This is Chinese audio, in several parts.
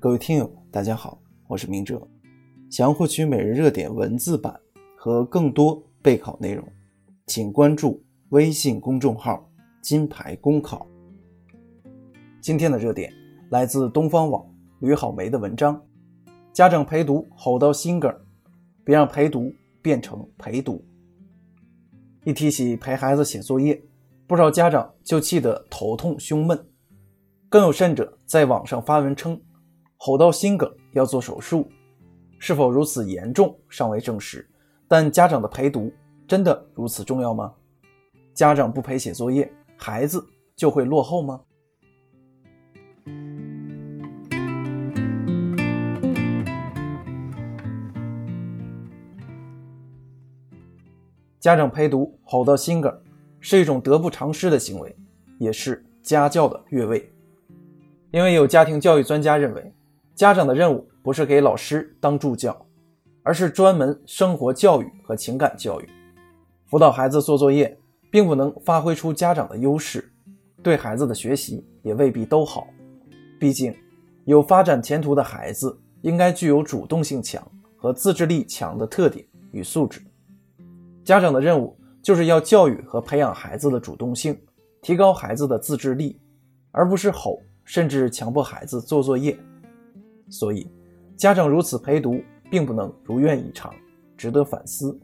各位听友，大家好，我是明哲。想要获取每日热点文字版和更多备考内容，请关注微信公众号“金牌公考”。今天的热点来自东方网吕好梅的文章：家长陪读吼到心梗，别让陪读变成陪读。一提起陪孩子写作业，不少家长就气得头痛胸闷，更有甚者在网上发文称。吼到心梗要做手术，是否如此严重尚未证实。但家长的陪读真的如此重要吗？家长不陪写作业，孩子就会落后吗？家长陪读吼到心梗，是一种得不偿失的行为，也是家教的越位。因为有家庭教育专家认为。家长的任务不是给老师当助教，而是专门生活教育和情感教育。辅导孩子做作业，并不能发挥出家长的优势，对孩子的学习也未必都好。毕竟，有发展前途的孩子应该具有主动性强和自制力强的特点与素质。家长的任务就是要教育和培养孩子的主动性，提高孩子的自制力，而不是吼甚至强迫孩子做作业。所以，家长如此陪读，并不能如愿以偿，值得反思。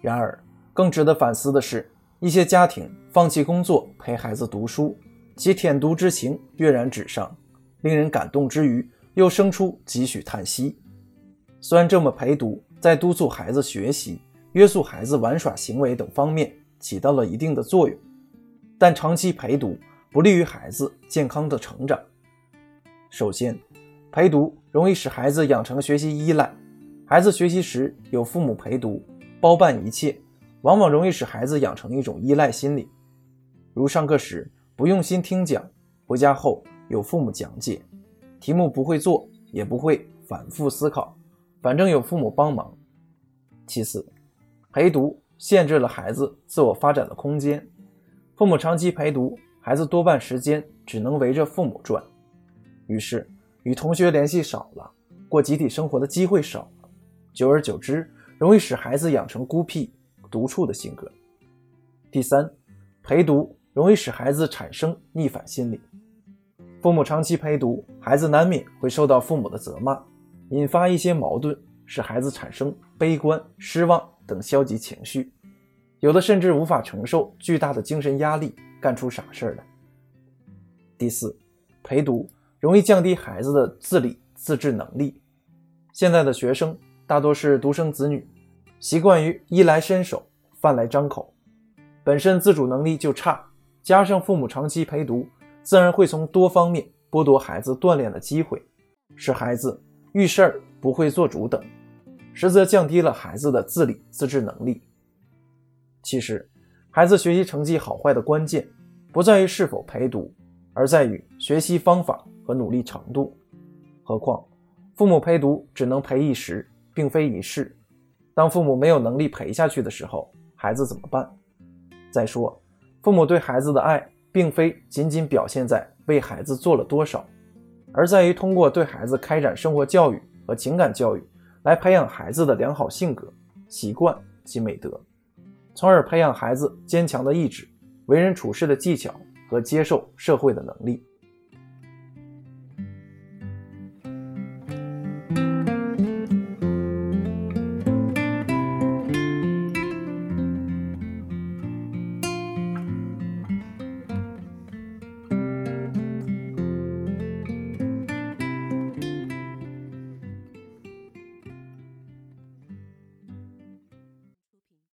然而，更值得反思的是，一些家庭放弃工作陪孩子读书，其舔犊之情跃然纸上，令人感动之余，又生出几许叹息。虽然这么陪读，在督促孩子学习、约束孩子玩耍行为等方面起到了一定的作用，但长期陪读不利于孩子健康的成长。首先，陪读容易使孩子养成学习依赖，孩子学习时有父母陪读，包办一切，往往容易使孩子养成一种依赖心理。如上课时不用心听讲，回家后有父母讲解，题目不会做也不会反复思考，反正有父母帮忙。其次，陪读限制了孩子自我发展的空间，父母长期陪读，孩子多半时间只能围着父母转，于是。与同学联系少了，过集体生活的机会少了，久而久之，容易使孩子养成孤僻、独处的性格。第三，陪读容易使孩子产生逆反心理。父母长期陪读，孩子难免会受到父母的责骂，引发一些矛盾，使孩子产生悲观、失望等消极情绪，有的甚至无法承受巨大的精神压力，干出傻事儿来。第四，陪读。容易降低孩子的自理自制能力。现在的学生大多是独生子女，习惯于衣来伸手、饭来张口，本身自主能力就差，加上父母长期陪读，自然会从多方面剥夺孩子锻炼的机会，使孩子遇事儿不会做主等，实则降低了孩子的自理自制能力。其实，孩子学习成绩好坏的关键，不在于是否陪读，而在于学习方法。和努力程度，何况父母陪读只能陪一时，并非一世。当父母没有能力陪下去的时候，孩子怎么办？再说，父母对孩子的爱，并非仅仅表现在为孩子做了多少，而在于通过对孩子开展生活教育和情感教育，来培养孩子的良好性格、习惯及美德，从而培养孩子坚强的意志、为人处事的技巧和接受社会的能力。